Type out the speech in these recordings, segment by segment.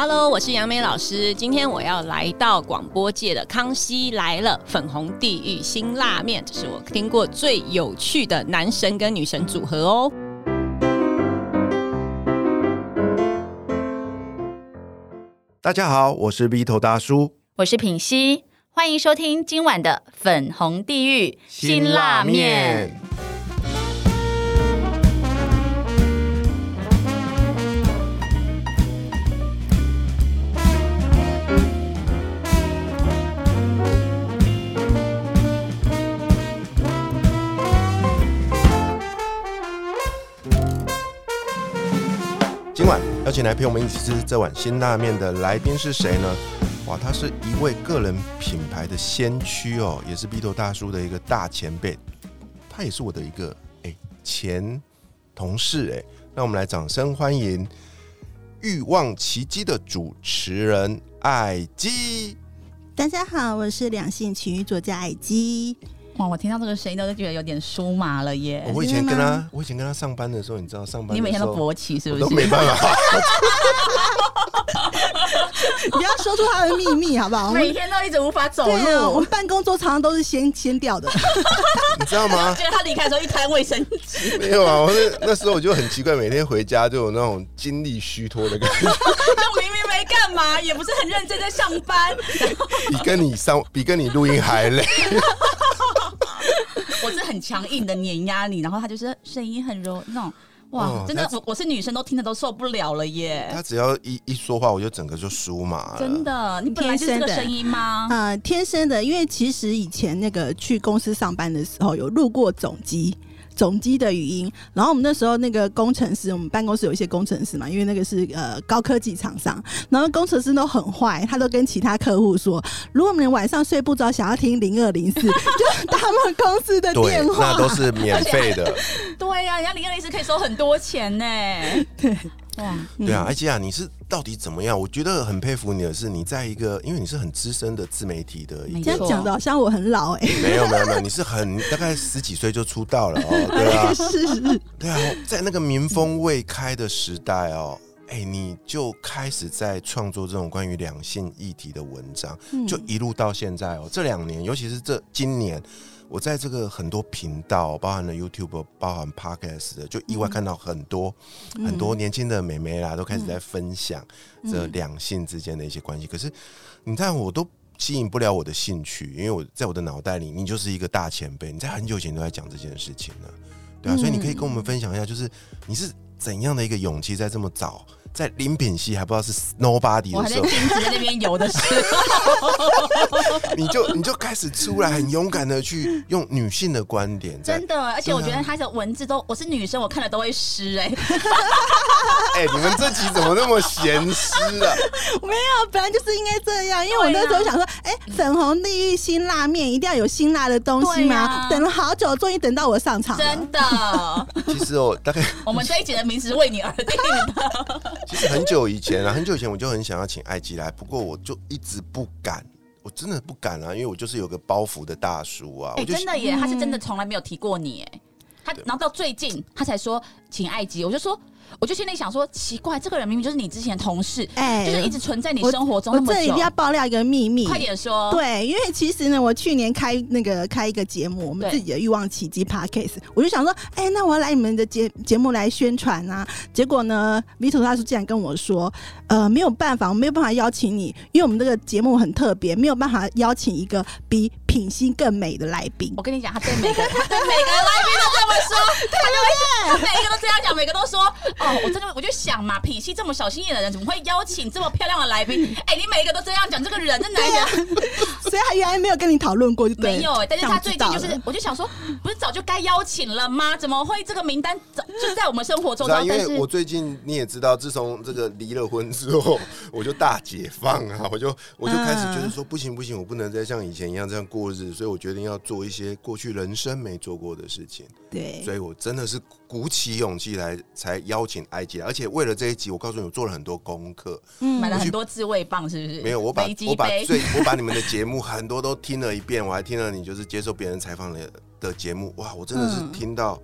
Hello，我是杨梅老师。今天我要来到广播界的《康熙来了》粉红地狱新辣面，这是我听过最有趣的男神跟女神组合哦。大家好，我是 V 头大叔，我是品熙，欢迎收听今晚的粉红地狱辛辣面。邀请来陪我们一起吃这碗辛辣面的来宾是谁呢？哇，他是一位个人品牌的先驱哦，也是 V 头大叔的一个大前辈，他也是我的一个哎前同事哎，让我们来掌声欢迎《欲望奇迹》的主持人艾姬。大家好，我是两性情欲作家艾姬。哇，我听到这个声音都觉得有点酥麻了耶！我以前跟他，我以前跟他上班的时候，你知道上班你每天都勃起是不是？都没办法。你不要说出他的秘密好不好？每天都一直无法走路。我们办公桌常常都是先先掉的，你知道吗？觉得他离开的时候一摊卫生纸。没有啊，我那那时候我就很奇怪，每天回家就有那种精力虚脱的感觉。就明明没干嘛，也不是很认真在上班。比跟你上，比跟你录音还累。我是很强硬的碾压你，然后他就是声音很柔那种，哇，真的，我我是女生都听得都受不了了耶。他只要一一说话，我就整个就酥麻了。真的，你本来就是这个声音吗？呃，天生的，因为其实以前那个去公司上班的时候有录过总机。总机的语音，然后我们那时候那个工程师，我们办公室有一些工程师嘛，因为那个是呃高科技厂商，然后工程师都很坏，他都跟其他客户说，如果我们晚上睡不着，想要听零二零四，就他们公司的电话，那都是免费的。对呀，人家零二零四可以收很多钱呢。对。哇，对啊，艾吉啊，你是到底怎么样？我觉得很佩服你的是，你在一个，因为你是很资深的自媒体的，你这样讲的好像我很老哎，没有没有没有，你是很大概十几岁就出道了哦，对啊，是，对啊，在那个民风未开的时代哦，哎，你就开始在创作这种关于两性议题的文章，就一路到现在哦，这两年，尤其是这今年。我在这个很多频道，包含了 YouTube，包含 Podcast 的，就意外看到很多很多年轻的美眉啦，都开始在分享这两性之间的一些关系。可是，你看我都吸引不了我的兴趣，因为我在我的脑袋里，你就是一个大前辈，你在很久以前都在讲这件事情了，对啊，所以你可以跟我们分享一下，就是你是怎样的一个勇气，在这么早。在林品系还不知道是 nobody 的时候，在那边游的时候，你就你就开始出来，很勇敢的去用女性的观点，真的，而且我觉得他的文字都，我是女生，我看了都会湿哎。哎，你们这集怎么那么咸湿啊？没有，本来就是应该这样，因为我那时候想说，哎，粉红地狱辛辣面一定要有辛辣的东西吗？等了好久，终于等到我上场，真的。其实我大概，我们这一集的名字是为你而定的。其实很久以前啊，很久以前我就很想要请艾吉来，不过我就一直不敢，我真的不敢啊，因为我就是有个包袱的大叔啊。哎，真的耶，他是真的从来没有提过你哎，他然后到最近他才说请艾吉，我就说。我就心里想说，奇怪，这个人明明就是你之前同事，哎，就是一直存在你生活中。我这里一定要爆料一个秘密，快点说。对，因为其实呢，我去年开那个开一个节目，我们自己的欲望奇迹 Podcast，我就想说，哎，那我要来你们的节节目来宣传啊。结果呢，Vito 大叔竟然跟我说，呃，没有办法，我没有办法邀请你，因为我们这个节目很特别，没有办法邀请一个比。品性更美的来宾，我跟你讲，他对每个他对每个来宾都这么说，对 对对，每一个都这样讲，每个都说哦，我真的我就想嘛，脾气这么小心眼的人，怎么会邀请这么漂亮的来宾？哎，你每一个都这样讲，这个人这男人，所以他原来没有跟你讨论过，就没有，但是他最近就是，我就想说，不是早就该邀请了吗？怎么会这个名单早就在我们生活中？因为我最近你也知道，自从这个离了婚之后，我就大解放啊，我就 我就开始觉得说，不行不行，我不能再像以前一样这样过。过日，所以我决定要做一些过去人生没做过的事情。对，所以我真的是鼓起勇气来，才邀请埃及。而且为了这一集，我告诉你，我做了很多功课，嗯，买了很多自慰棒，是不是？没有，我把我把最我把你们的节目很多都听了一遍，我还听了你就是接受别人采访的的节目。哇，我真的是听到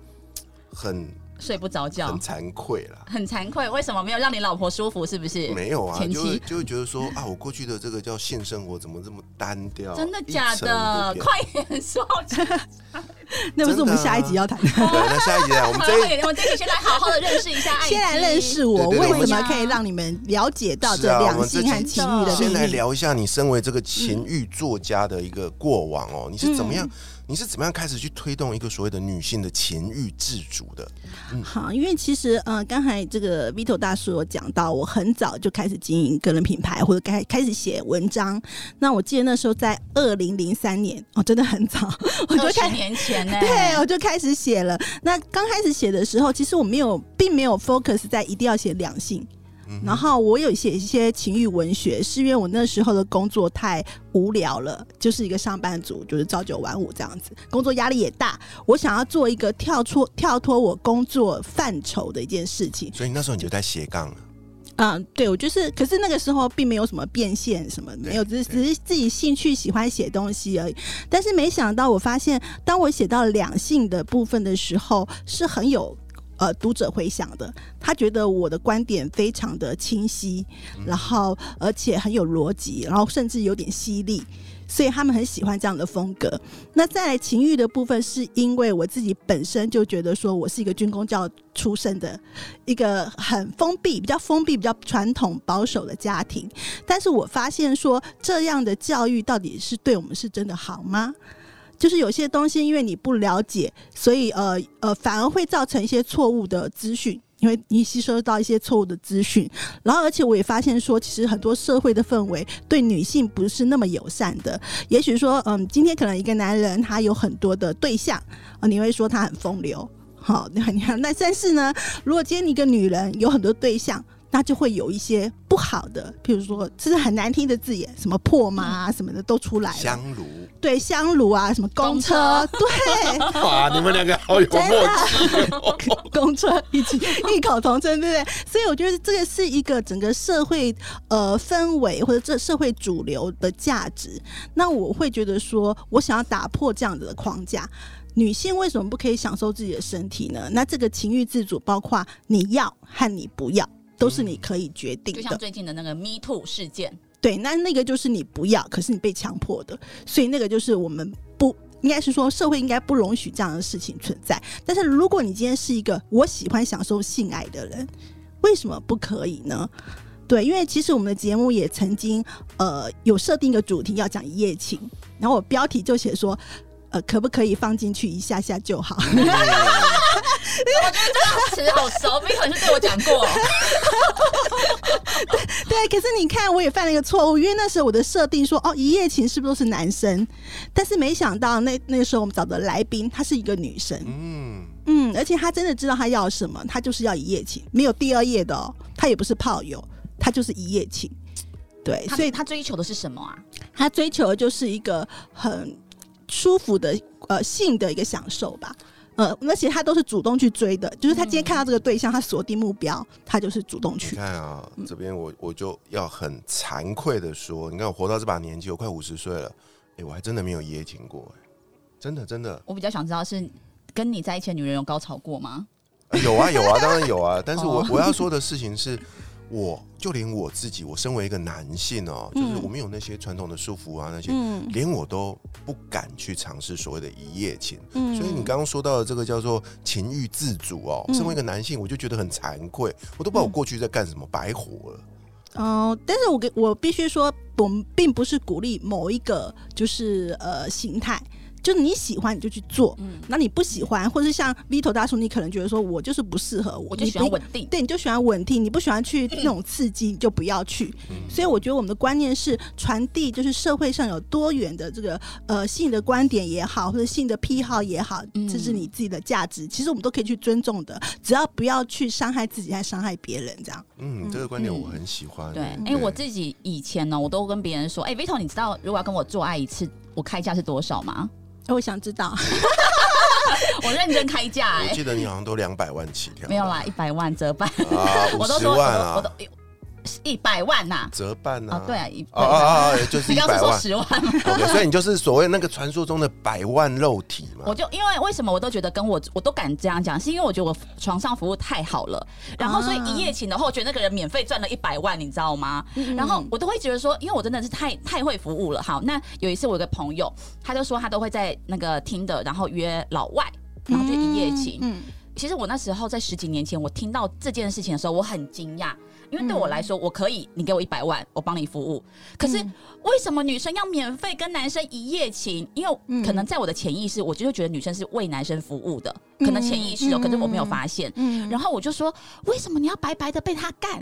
很睡不着觉很，惭愧啦。很惭愧，为什么没有让你老婆舒服？是不是？没有啊，前就会就会觉得说啊，我过去的这个叫性生活怎么这么单调？真的假的？快点说！那不是我们下一集要谈的。对，那下一集啊，我们 好，这一快点，我们这里先来好好的认识一下。先来认识我，为什么可以让你们了解到这两性和情欲的先来？聊一下你身为这个情欲作家的一个过往哦，你是怎么样？嗯你是怎么样开始去推动一个所谓的女性的情欲自主的？好，因为其实呃，刚才这个 Vito 大叔有讲到，我很早就开始经营个人品牌，或者开开始写文章。那我记得那时候在二零零三年，哦，真的很早，我就开年前呢？对，我就开始写了。那刚开始写的时候，其实我没有，并没有 focus 在一定要写两性。然后我有写一些情欲文学，是因为我那时候的工作太无聊了，就是一个上班族，就是朝九晚五这样子，工作压力也大。我想要做一个跳出跳脱我工作范畴的一件事情。所以那时候你就在斜杠了，嗯，对，我就是，可是那个时候并没有什么变现什么，没有，只是只是自己兴趣喜欢写东西而已。但是没想到，我发现当我写到两性的部分的时候，是很有。呃，读者回响的，他觉得我的观点非常的清晰，然后而且很有逻辑，然后甚至有点犀利，所以他们很喜欢这样的风格。那再来情欲的部分，是因为我自己本身就觉得说我是一个军工教出身的一个很封闭、比较封闭、比较传统保守的家庭，但是我发现说这样的教育到底是对我们是真的好吗？就是有些东西，因为你不了解，所以呃呃，反而会造成一些错误的资讯。因为你吸收到一些错误的资讯，然后而且我也发现说，其实很多社会的氛围对女性不是那么友善的。也许说，嗯，今天可能一个男人他有很多的对象，啊，你会说他很风流，好，那，那但是呢，如果今天一个女人有很多对象，那就会有一些不好的，譬如说，这是很难听的字眼，什么破妈啊什么的都出来了。香炉。对香炉啊，什么公车，对，哇，你们两个好有默契哦！公车一起异口同声，对不对？所以我觉得这个是一个整个社会呃氛围或者这社会主流的价值。那我会觉得说，我想要打破这样子的框架。女性为什么不可以享受自己的身体呢？那这个情欲自主，包括你要和你不要，都是你可以决定的。就像最近的那个 Me Too 事件，对，那那个就是你不要，可是你被强迫的，所以那个就是我们不应该是说社会应该不容许这样的事情存在。但是如果你今天是一个我喜欢享受性爱的人，为什么不可以呢？对，因为其实我们的节目也曾经呃有设定一个主题要讲一夜情，然后我标题就写说。呃，可不可以放进去一下下就好？词好熟，没可能是对我讲过。对，可是你看，我也犯了一个错误，因为那时候我的设定说，哦，一夜情是不是都是男生？但是没想到那那个时候我们找的来宾，她是一个女生，嗯，嗯，而且她真的知道她要什么，她就是要一夜情，没有第二夜的哦，她也不是炮友，她就是一夜情。对，所所以以他追求的是什么啊？她追求的就是一个很舒服的呃性的一个享受吧。呃，而且他都是主动去追的，就是他今天看到这个对象，他锁定目标，他就是主动你去。看啊，这边我我就要很惭愧的说，你看我活到这把年纪，我快五十岁了，哎、我还真的没有一夜情过、哎，真的真的、我比较想知道是跟你在一起的女人有高潮过吗？呃有啊有啊，当然有啊。但是我、哦我要说的事情是，我就连我自己，我身为一个男性哦、就是嗯我们有那些传统的束缚啊，那些、嗯连我都不敢去尝试所谓的一夜情。嗯所以你刚刚说到的这个叫做情欲自主哦，嗯身为一个男性，我就觉得很惭愧，我都不知道我过去在干什么，白活了。哦、但是我给我必须说，我们并不是鼓励某一个就是呃形态。就是你喜欢你就去做，嗯，那你不喜欢，或是像 Vito 大叔，你可能觉得说我就是不适合我，我就喜欢稳定。对，你就喜欢稳定，你不喜欢去那种刺激，你就不要去。嗯所以我觉得我们的观念是传递，就是社会上有多元的这个呃性的观点也好，或者性的癖好也好，嗯这是你自己的价值，其实我们都可以去尊重的，只要不要去伤害自己，还伤害别人，这样。嗯，这个观点我很喜欢。对，哎、我自己以前呢，我都跟别人说，哎、v i t o 你知道如果要跟我做爱一次，我开价是多少吗？哎我想知道，我认真开价、哎，我记得你好像都两百万起跳，没有啦，一百万折半，啊，五十我都说，我，都一百万呐、折半啊哦，对啊，一哦哦哦，哦就是你刚刚是说一百万。十万所以你就是所谓那个传说中的百万肉体嘛我。就因为为什么我都觉得跟我我都敢这样讲，是因为我觉得我床上服务太好了，然后所以一夜情的话，我觉得那个人免费赚了一百万，你知道吗？然后我都会觉得说，因为我真的是太太会服务了。好，那有一次我有个朋友，他就说他都会在那个听的，然后约老外，然后就一夜情。嗯，其实我那时候在十几年前，我听到这件事情的时候，我很惊讶，因为对我来说，我可以，你给我一百万，我帮你服务。可是为什么女生要免费跟男生一夜情？因为可能在我的潜意识，我就会觉得女生是为男生服务的，可能潜意识哦，可是我没有发现。嗯然后我就说，为什么你要白白的被他干？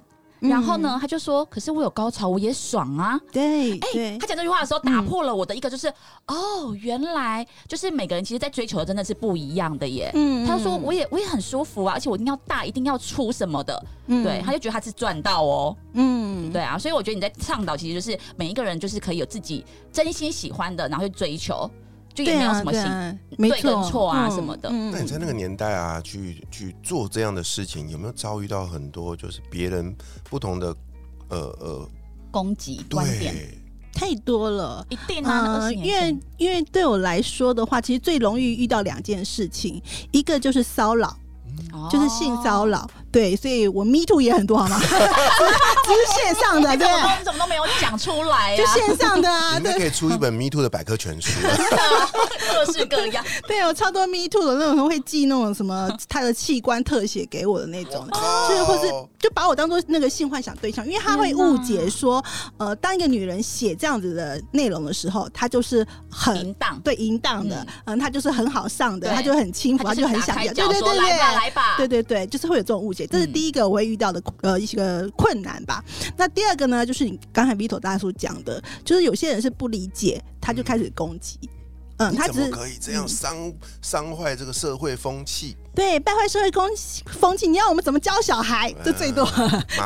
然后呢，他就说，可是我有高潮，我也爽啊。哎、对。对他讲这句话的时候，打破了我的一个就是，哦，原来就是每个人其实，在追求的真的是不一样的耶。嗯他说我也我也很舒服啊，而且我一定要大，一定要出什么的，嗯。对，他就觉得他是赚到哦，嗯。对啊，所以我觉得你在倡导，其实就是每一个人就是可以有自己真心喜欢的，然后去追求，就也对啊没有什么性对啊，没对跟错错啊嗯什么的嗯那你在那个年代啊，去去做这样的事情，有没有遭遇到很多就是别人不同的呃呃攻击观点，对太多了。一定啊，因为因为对我来说的话，其实最容易遇到两件事情，一个就是骚扰，就是性骚扰。扰，对，所以我 me too 也很多，好吗？只 是只是线上的，对你怎，么都你怎么都没有讲出来就啊？线上的啊，对你们可以出一本 Me Too 的百科全书。各式各样，对，有超多 me too 的那种会寄那种什么他的器官特写给我的那种，就是或是就把我当做那个性幻想对象，因为他会误解说，呃，当一个女人写这样子的内容的时候，她就是很淫荡。对淫荡的，嗯，她就是很好上的，对她就很轻浮，她他就很想要，对对对来吧对。来吧，对对对，就是会有这种误解，这是嗯第一个我会遇到的呃一个困难吧。那第二个呢，就是你刚才 Vito 大叔讲的，就是有些人是不理解，他就开始攻击。嗯，你怎么他只是可以这样伤伤坏这个社会风气？对败坏社会风风气，你要我们怎么教小孩？这最多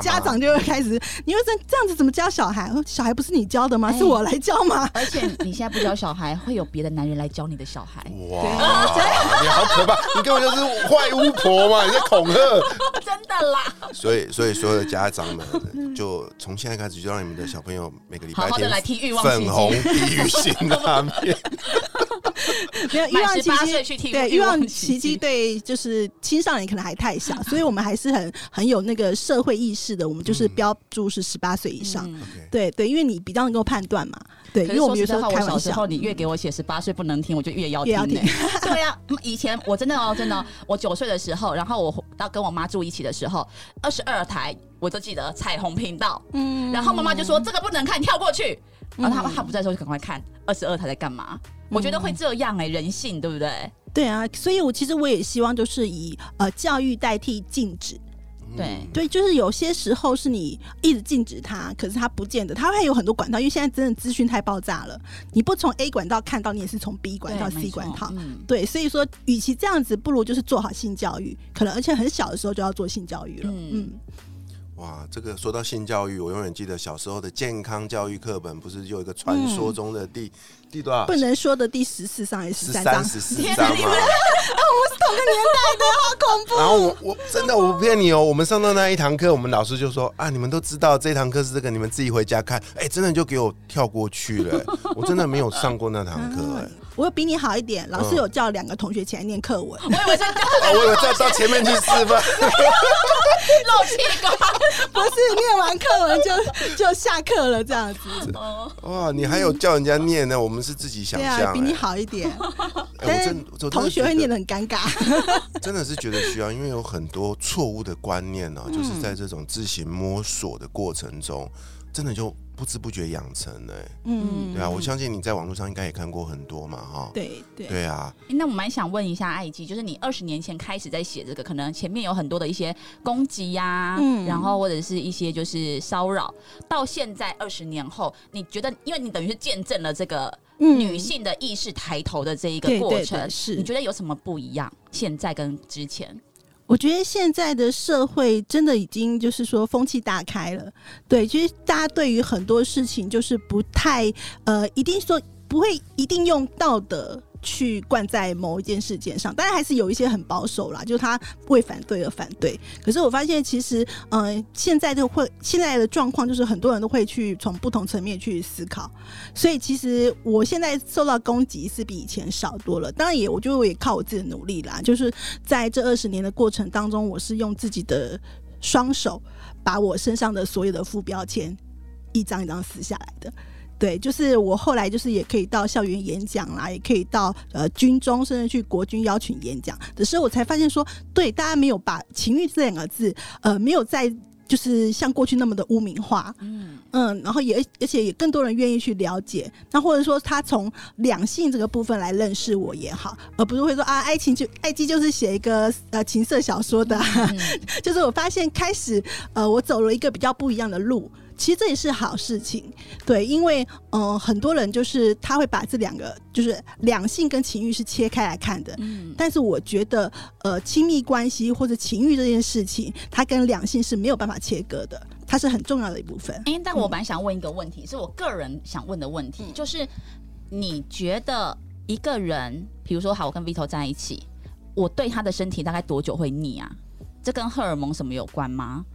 家长就会开始，你又这这样子怎么教小孩？小孩不是你教的吗？哎是我来教吗？而且你现在不教小孩，会有别的男人来教你的小孩，哇，你好可怕！你根本就是坏巫婆嘛！你在恐吓。真的啦。所以，所以所有的家长们，就从现在开始，就让你们的小朋友每个礼拜好好地天来听欲望粉红地狱新拉面。没有欲望奇满18迹对欲望奇迹对，就是青少年可能还太小，所以我们还是很很有那个社会意识的。我们就是标注是十八岁以上。对对，因为你比较能够判断嘛。对，可因为我们说开玩笑小时候，你越给我写十八岁不能听，我就越要听、越要欸。对呀、嗯以前我真的哦，真的哦、我九岁的时候，然后我到跟我妈住一起的时候，二十二台我都记得彩虹频道，嗯然后妈妈就说这个不能看，跳过去。然后他他不在的时候就赶快看二十二他在干嘛？我觉得会这样哎、人性对不对？对啊，所以我其实我也希望就是以呃教育代替禁止。对，对，就是有些时候是你一直禁止他，可是他不见得，他会有很多管道，因为现在真的资讯太爆炸了，你不从 A 管道看到，你也是从 B 管道、C 管道。嗯，对，所以说，与其这样子，不如就是做好性教育，可能而且很小的时候就要做性教育了。嗯嗯，哇，这个说到性教育，我永远记得小时候的健康教育课本，不是就有一个传说中的第、第多少？不能说的第十四章还是十十三章三、？十四天章吗？哪你们 同个年代的，好恐怖。然后我我真的我不骗你哦，我们上到那一堂课，我们老师就说啊，你们都知道这堂课是这个，你们自己回家看。哎，真的就给我跳过去了，哎 我真的没有上过那堂课，哎，我有比你好一点，老师嗯有叫两个同学起来念课文。我以为是啊，我以为再到前面去示范。漏气瓜。不是念完课文就就下课了这样子，哦，哇，你还有叫人家念呢，我们是自己想对象、啊，比你哎。好一点，哎但是我真我同学会念的很尴尬。真的是觉得需要，因为有很多错误的观念呢、就是嗯在这种自行摸索的过程中，真的就不知不觉养成了、哎。嗯，对啊，我相信你在网络上应该也看过很多嘛，哈。对对。对啊，那我蛮想问一下艾姬，就是你二十年前开始在写这个，可能前面有很多的一些攻击呀、嗯。然后或者是一些就是骚扰，到现在二十年后，你觉得，因为你等于是见证了这个嗯女性的意识抬头的这一个过程，对是你觉得有什么不一样？现在跟之前？我觉得现在的社会真的已经就是说风气大开了，对，其实大家对于很多事情就是不太呃，一定说不会一定用道德去灌在某一件事件上。当然还是有一些很保守啦，就是他为反对而反对。可是我发现，其实呃，现在就会现在的状况就是很多人都会去从不同层面去思考，所以其实我现在受到攻击是比以前少多了。当然也，我就也靠我自己的努力啦，就是在这二十年的过程当中，我是用自己的双手把我身上的所有的副标签一张一张撕下来的。对，就是我后来就是也可以到校园演讲啦，也可以到呃军中，甚至去国军邀请演讲。的时候，我才发现说，对，大家没有把情欲这两个字，呃，没有在就是像过去那么的污名化，嗯。嗯，然后也而且也更多人愿意去了解，那或者说他从两性这个部分来认识我也好，而不是会说啊，爱情就爱姬就是写一个呃情色小说的，就是我发现开始呃，我走了一个比较不一样的路。其实这也是好事情，对，因为嗯，很多人就是他会把这两个就是两性跟情欲是切开来看的，嗯，但是我觉得呃，亲密关系或者情欲这件事情，它跟两性是没有办法切割的，它是很重要的一部分。哎，但我本来想问一个问题，是我个人想问的问题，就是你觉得一个人，比如说好，我跟 Vito 在一起，我对他的身体大概多久会腻啊？这跟荷尔蒙什么有关吗？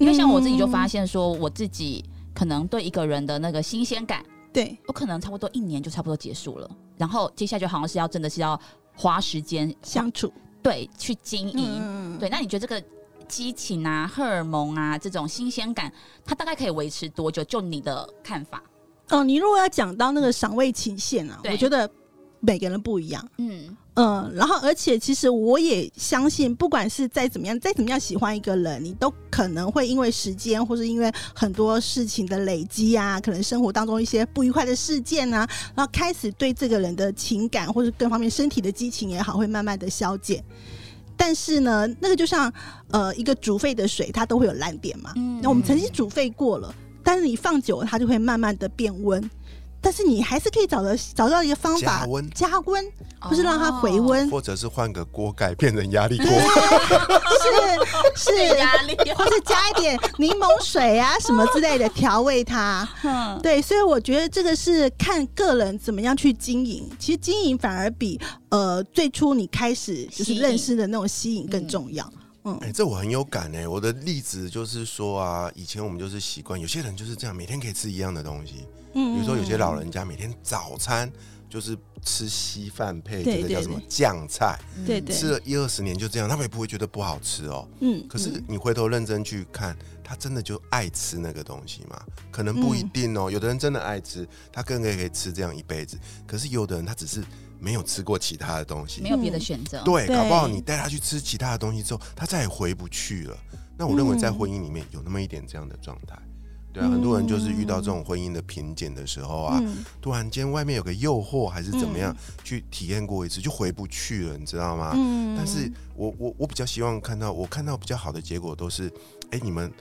因为像我自己就发现说，我自己可能对一个人的那个新鲜感，对我可能差不多一年就差不多结束了，然后接下来就好像是要真的是要花时间相处，对，去经营，对。那你觉得这个激情啊、荷尔蒙啊这种新鲜感，它大概可以维持多久？就你的看法？哦，你如果要讲到那个赏味期限啊，我觉得每个人不一样，嗯。嗯，然后而且其实我也相信，不管是再怎么样，再怎么样喜欢一个人，你都可能会因为时间，或是因为很多事情的累积啊，可能生活当中一些不愉快的事件啊，然后开始对这个人的情感或者各方面身体的激情也好，会慢慢的消减。但是呢，那个就像呃一个煮沸的水，它都会有烂点嘛。嗯那我们曾经煮沸过了，但是你放久了，它就会慢慢的变温。但是你还是可以找到找到一个方法加温，加温不是让它回温，或者是换个锅盖变成压力锅，是是压力，或是加一点柠檬水啊什么之类的调味它。对，所以我觉得这个是看个人怎么样去经营。其实经营反而比呃最初你开始就是认识的那种吸引更重要。嗯，哎，这我很有感哎。我的例子就是说啊，以前我们就是习惯，有些人就是这样，每天可以吃一样的东西。嗯，比如说有些老人家每天早餐就是吃稀饭配这个叫什么酱菜，对对，吃了一二十年就这样，他们也不会觉得不好吃哦。嗯，可是你回头认真去看，他真的就爱吃那个东西吗？可能不一定哦。有的人真的爱吃，他更可以吃这样一辈子。可是有的人他只是没有吃过其他的东西，没有别的选择。对，搞不好你带他去吃其他的东西之后，他再也回不去了。那我认为在婚姻里面有那么一点这样的状态。对啊，很多人就是遇到这种婚姻的瓶颈的时候啊，突然间外面有个诱惑还是怎么样，去体验过一次就回不去了，你知道吗？嗯，但是我我我比较希望看到，我看到比较好的结果都是，哎，你们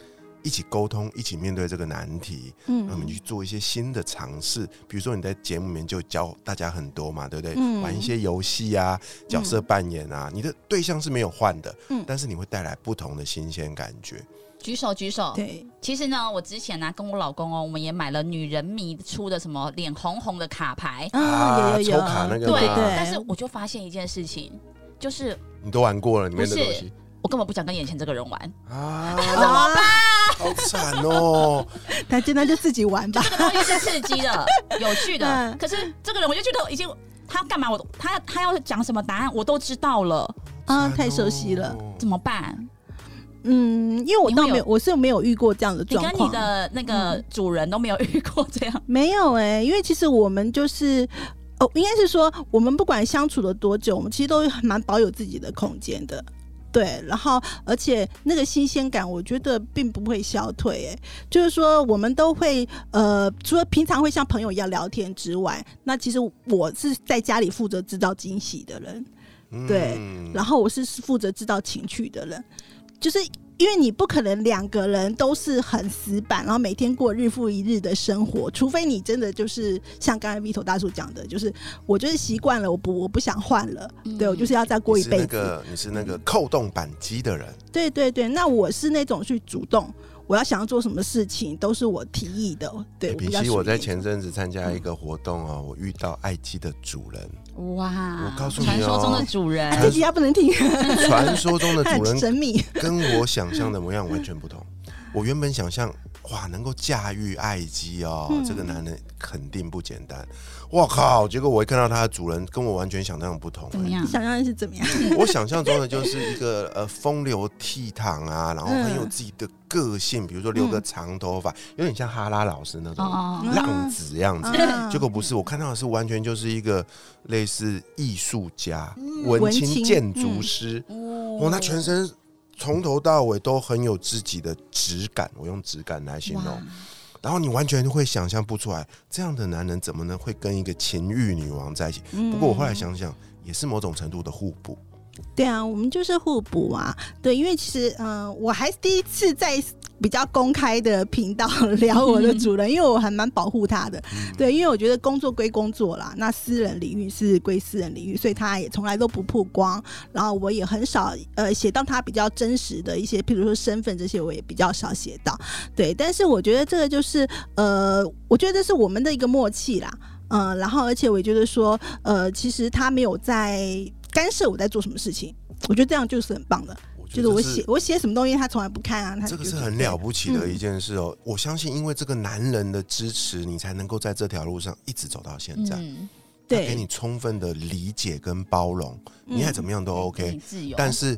一起沟通，一起面对这个难题，嗯，我们去做一些新的尝试，比如说你在节目里面就教大家很多嘛，对不对？玩一些游戏啊，角色扮演啊，你的对象是没有换的，嗯，但是你会带来不同的新鲜感觉。举手举手。对，其实呢，我之前呢跟我老公哦，我们也买了女人迷出的什么脸红红的卡牌啊，有有有，卡那个对对。但是我就发现一件事情，就是你都玩过了里面的东西，我根本不想跟眼前这个人玩啊，怎么办？好惨哦！那今天就自己玩吧。这个东西是刺激的、有趣的，可是这个人我就觉得已经他干嘛？我他他要讲什么答案我都知道了啊，太熟悉了，怎么办？嗯，因为我倒没有，我是没有遇过这样的状况。你跟你的那个主人都没有遇过这样？没有哎，因为其实我们就是哦，应该是说我们不管相处了多久，我们其实都蛮保有自己的空间的。对，然后而且那个新鲜感，我觉得并不会消退。哎，就是说我们都会呃，除了平常会像朋友一样聊天之外，那其实我是在家里负责制造惊喜的人，对，然后我是负责制造情趣的人。就是因为你不可能两个人都是很死板，然后每天过日复一日的生活，除非你真的就是像刚才 Vito 大叔讲的，就是我就是习惯了，我不我不想换了，对我就是要再过一辈子。你是那个扣动扳机的人，对对对，那我是那种去主动。我要想要做什么事情，都是我提议的。对，比起，我在前阵子参加一个活动哦，我遇到爱机的主人。哇！我告诉你传说中的主人，这集他不能听。传说中的主人 神秘，跟我想象的模样完全不同。我原本想象，哇，能够驾驭爱机哦，这个男人肯定不简单。我靠！结果我一看到他的主人，跟我完全想象不同。怎么样？想象的是怎么样？我想象中的就是一个呃风流倜傥啊，然后很有自己的个性，比如说留个长头发，有点像哈拉老师那种浪子样子。结果不是，我看到的是完全就是一个类似艺术家、文青建筑师。哦，他全身从头到尾都很有自己的质感，我用质感来形容。然后你完全会想象不出来，这样的男人怎么能会跟一个情欲女王在一起？不过我后来想想，也是某种程度的互补。对啊，我们就是互补啊。对，因为其实，嗯，我还是第一次在。比较公开的频道聊我的主人，因为我还蛮保护他的。对，因为我觉得工作归工作啦，那私人领域是归私人领域，所以他也从来都不曝光。然后我也很少呃写到他比较真实的一些，譬如说身份这些，我也比较少写到。对，但是我觉得这个就是呃，我觉得这是我们的一个默契啦。嗯，然后而且我也觉得说，呃，其实他没有在干涉我在做什么事情，我觉得这样就是很棒的。就是我写我写什么东西，他从来不看啊。他这个是很了不起的一件事哦。我相信，因为这个男人的支持，你才能够在这条路上一直走到现在。对，给你充分的理解跟包容，你爱怎么样都 OK。自由。但是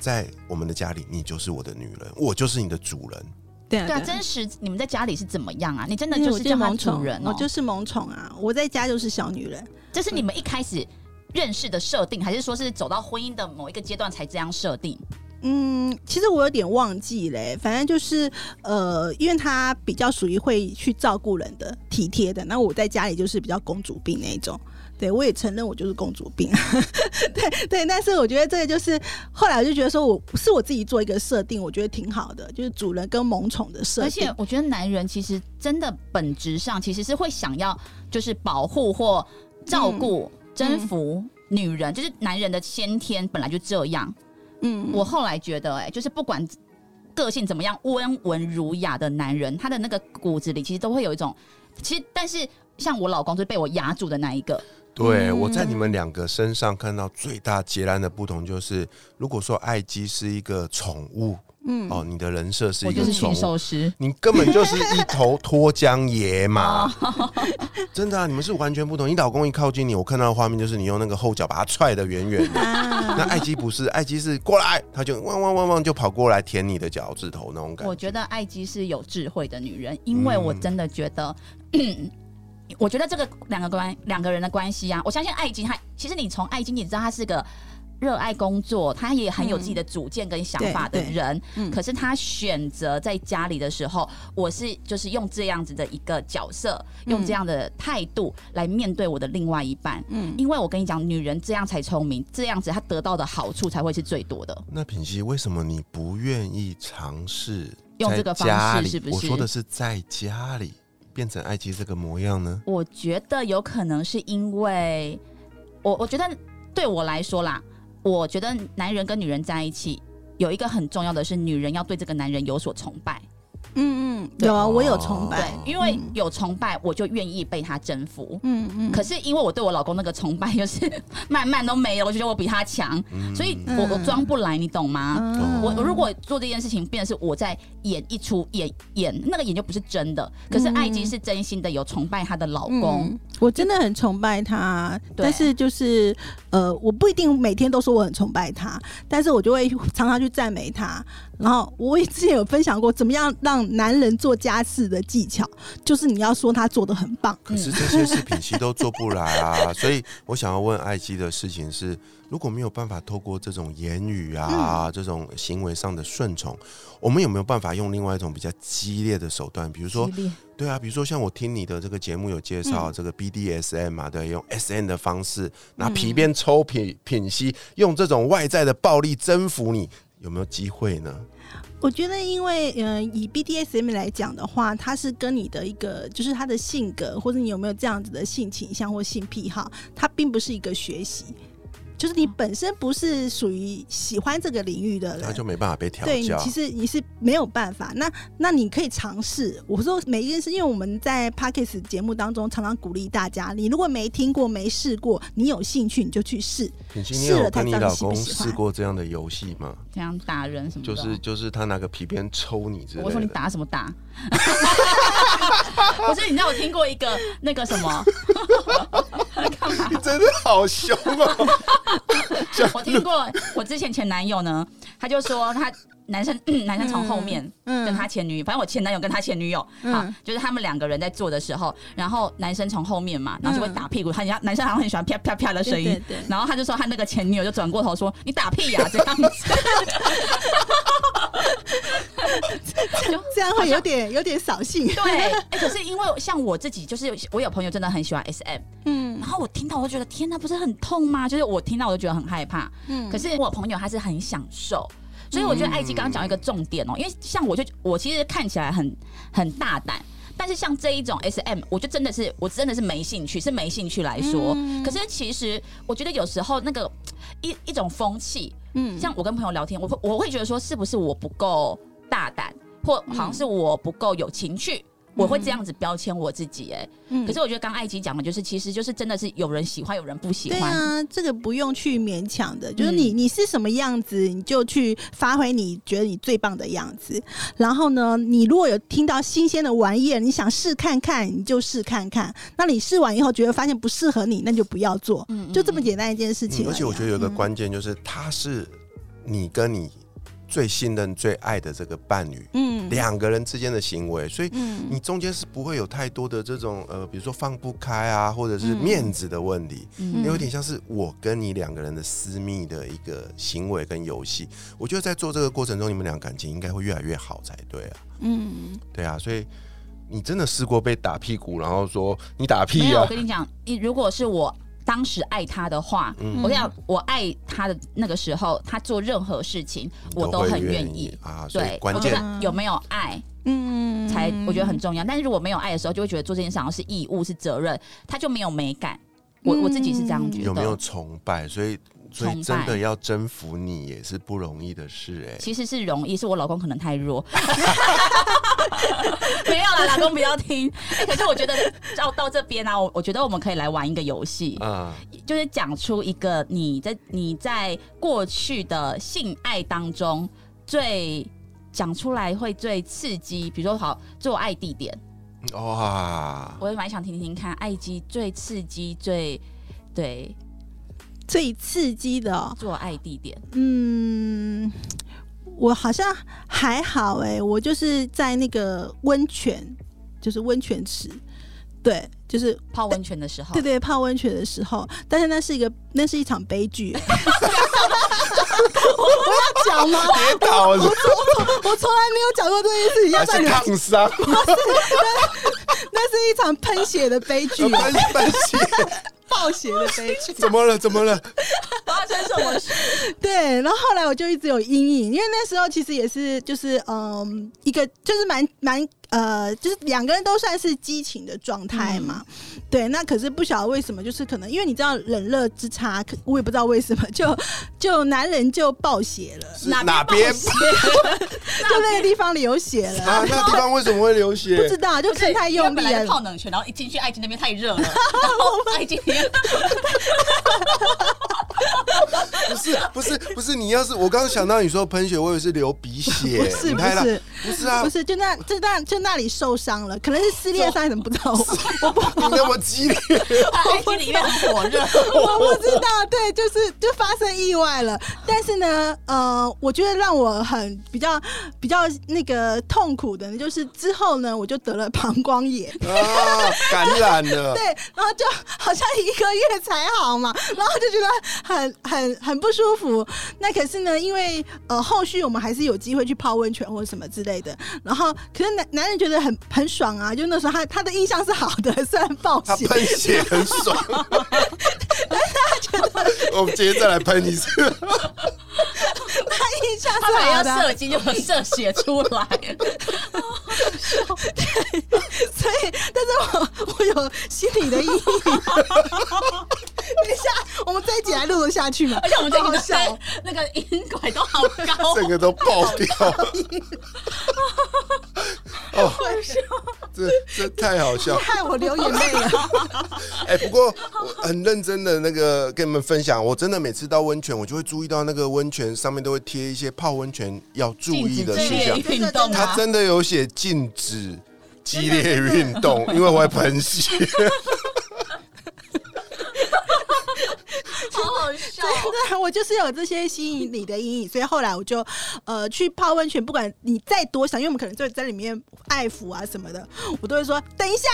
在我们的家里，你就是我的女人，我就是你的主人。对啊，真实你们在家里是怎么样啊？你真的就是叫他主人，我就是萌宠啊！我在家就是小女人。这是你们一开始。认识的设定，还是说是走到婚姻的某一个阶段才这样设定？嗯，其实我有点忘记嘞。反正就是，呃，因为他比较属于会去照顾人的、体贴的。那我在家里就是比较公主病那一种。对，我也承认我就是公主病。对对，但是我觉得这个就是后来我就觉得说，我是我自己做一个设定，我觉得挺好的，就是主人跟萌宠的设定。而且我觉得男人其实真的本质上其实是会想要就是保护或照顾。征服女人就是男人的先天本来就这样。嗯，我后来觉得，哎，就是不管个性怎么样温文儒雅的男人，他的那个骨子里其实都会有一种，其实但是像我老公就是被我压住的那一个。对，我在你们两个身上看到最大截然的不同就是，如果说爱姬是一个宠物。嗯哦，你的人设是一个驯兽师，你根本就是一头脱缰野马，真的啊！你们是完全不同。你老公一靠近你，我看到的画面就是你用那个后脚把他踹得远远的。那艾姬不是，艾姬是过来，他就汪汪汪汪就跑过来舔你的脚趾头那种感觉。我觉得艾姬是有智慧的女人，因为我真的觉得，我觉得这个两个关两个人的关系啊，我相信爱姬她其实你从爱姬你知道她是个。热爱工作，他也很有自己的主见跟想法的人。嗯可是他选择在家里的时候，我是就是用这样子的一个角色，用这样的态度来面对我的另外一半。嗯，因为我跟你讲，女人这样才聪明，这样子她得到的好处才会是最多的。那品熙，为什么你不愿意尝试用这个方式？是不是？我说的是在家里变成埃及这个模样呢？我觉得有可能是因为我，我觉得对我来说啦。我觉得男人跟女人在一起，有一个很重要的是，女人要对这个男人有所崇拜。嗯嗯，有啊，我有崇拜，因为有崇拜，我就愿意被他征服。嗯嗯。可是因为我对我老公那个崇拜，就是慢慢都没有，我觉得我比他强，所以我我装不来，你懂吗？我我如果做这件事情，变成是我在演一出演演，那个演就不是真的。可是艾姬是真心的有崇拜她的老公，我真的很崇拜他。但是就是呃，我不一定每天都说我很崇拜他，但是我就会常常去赞美他。然后我也之前有分享过，怎么样让男人做家事的技巧，就是你要说他做的很棒。可是这些事品其都做不来啊，所以我想要问艾姬的事情是。如果没有办法透过这种言语啊，这种行为上的顺从，我们有没有办法用另外一种比较激烈的手段？比如说，对啊，比如说像我听你的这个节目有介绍这个 BDSM 嘛，对，用 SN 的方式拿皮鞭抽品品息，用这种外在的暴力征服你，有没有机会呢？我觉得，因为嗯，以 BDSM 来讲的话，它是跟你的一个就是他的性格，或者你有没有这样子的性倾向或性癖好，它并不是一个学习。就是你本身不是属于喜欢这个领域的人，他就没办法被调教。对你其实你是没有办法。那那你可以尝试。我说每一件事，因为我们在 p a c k e s 节目当中常常鼓励大家，你如果没听过、没试过，你有兴趣你就去试。试了有跟你才知道你喜老公试不喜欢。过这样的游戏吗？这样打人什么，就是就是他拿个皮鞭抽你之类的。我说你打什么打？不是，你知道我听过一个那个什么？干嘛？你真的好凶哦！我听过，我之前前男友呢，他就说他男生、男生从后面嗯跟他前女友，反正我前男友跟他前女友，嗯好，就是他们两个人在做的时候，然后男生从后面嘛，然后就会打屁股，他人家男生好像很喜欢啪啪啪的声音，然后他就说他那个前女友就转过头说你打屁呀、这样子，这样会有点有点扫兴。对，哎、可是因为像我自己，就是我有朋友真的很喜欢 SM，嗯然后我听到我就觉得天哪，不是很痛吗？就是我听到我就觉得很害怕。嗯可是我朋友他是很享受，所以我觉得艾姬刚刚讲一个重点哦、因为像我就我其实看起来很很大胆。但是像这一种 S M，我就真的是我真的是没兴趣，是没兴趣来说。嗯可是其实我觉得有时候那个一一种风气，嗯。像我跟朋友聊天，我会我会觉得说是不是我不够大胆，或好像是我不够有情趣，我会这样子标签我自己、哎、嗯可是我觉得刚艾姬讲的就是，其实就是真的是有人喜欢，有人不喜欢。对啊，这个不用去勉强的，就是你、你是什么样子，你就去发挥你觉得你最棒的样子。然后呢，你如果有听到新鲜的玩意儿，你想试看看，你就试看看。那你试完以后觉得发现不适合你，那就不要做，就这么简单一件事情、嗯而且我觉得有个关键就是，他是你跟你最信任、最爱的这个伴侣，嗯。两个人之间的行为，所以嗯。你中间是不会有太多的这种呃，比如说放不开啊，或者是面子的问题，嗯。有点像是我跟你两个人的私密的一个行为跟游戏。我觉得在做这个过程中，你们俩感情应该会越来越好才对啊，嗯。对啊，所以你真的试过被打屁股，然后说你打没有，屁啊我？跟你讲，你如果是我当时爱他的话，嗯我跟你讲，我爱他的那个时候，他做任何事情我都很愿意意。啊，对，关键我觉得有没有爱嗯才我觉得很重要。但是如果没有爱的时候，就会觉得做这件事好像是义务是责任，他就没有美感。我我自己是这样觉得。有没有崇拜？所以所以真的要征服你也是不容易的事哎、其实是容易，是我老公可能太弱。没有啦，老公不要听。哎可是我觉得到到这边呢、啊，我我觉得我们可以来玩一个游戏，啊，就是讲出一个你在你在过去的性爱当中最讲出来会最刺激，比如说好做爱地点，哇，我也蛮想听听看爱机最刺激最对最刺激的哦、做爱地点。嗯，我好像还好哎、我就是在那个温泉，就是温泉池，对，就是泡温泉的时候，对对泡温泉的时候，但是那是一个那是一场悲剧、欸 我要讲吗？别搞！我，我从来没有讲过这件事情，要还是烫伤，那是一场喷血的悲剧，分分析，暴血的悲剧。怎么了？怎么了？发生什么事？对，然后后来我就一直有阴影，因为那时候其实也是就是嗯一个就是蛮蛮呃就是两个人都算是激情的状态嘛，对，那可是不晓得为什么，就是可能因为你知道冷热之差，可我也不知道为什么就就男人就暴血了，是哪边爆 就那个地方流血了，啊？那地方为什么会流血？不知道就看太用力因为本来泡。冷泉，然后一进去爱情那边太热了，然后 爱情那边 不是不是不是，你要是我刚刚想到你说喷血，我以为是流鼻血，不是你太大不是不是啊不，是，就那就那就那里受伤了，可能是撕裂伤，怎么不知道？你那么激烈，爱情里面火热，我不知道，对，就是就发生意外了。但是呢，呃，我觉得让我很比较比较那个痛苦的，就是之后呢，我就得了膀胱炎。啊，感染了，对，然后就好像一个月才好嘛，然后就觉得很很很不舒服。那可是呢，因为呃后续我们还是有机会去泡温泉或者什么之类的。然后可是男男人觉得很很爽啊，就那时候他他的印象是好的，虽然暴血，他喷血很爽。但他觉得我们今天再来喷一次，他印象是好的要。射精就射血出来，所以，但是我我有心理的阴影。我们这一集还录得下去吗而。且我们这个好好笑对那个音轨都好高 整个都爆掉。哦，这这太好笑！害我流眼泪了。哎、不过我很认真的那个跟你们分享，我真的每次到温泉，我就会注意到那个温泉上面都会贴一些泡温泉要注意的事项禁止激。烈运动它啊，真的有写禁止激烈运动，因为我会喷血。好好笑。对，我就是有这些吸引你的阴影，所以后来我就呃去泡温泉，不管你再多想，因为我们可能就在里面爱抚啊什么的，我都会说等一下。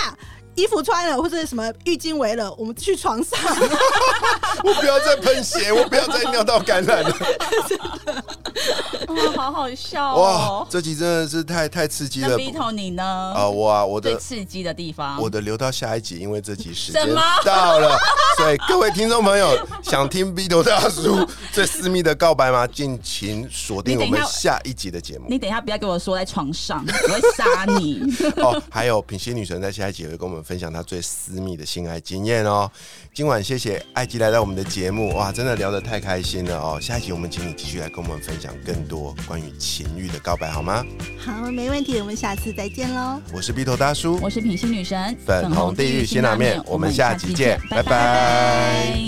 衣服穿了，或者什么浴巾围了，我们去床上。我不要再喷血，我不要再尿道感染了。哦，好好笑哇哦，。这集真的是太太刺激那了 B 头你呢？啊！我啊，我的最刺激的地方，我的留到下一集，因为这集时间到了，所以各位听众朋友想听 B 头大叔最私密的告白吗？尽情锁定我们下下一集的节目你等一下不要给我说在床上，我会杀你。哦。还有品心女神在下一集也会跟我们分享她最私密的性爱经验哦。今晚谢谢艾吉来到我们的节目，哇，真的聊得太开心了哦。下一集我们请你继续来跟我们分享更多关于情欲的告白好吗？好，没问题，我们下次再见喽。我是 B 头大叔，我是品心女神，粉红地狱辛辣面我们下集见拜拜拜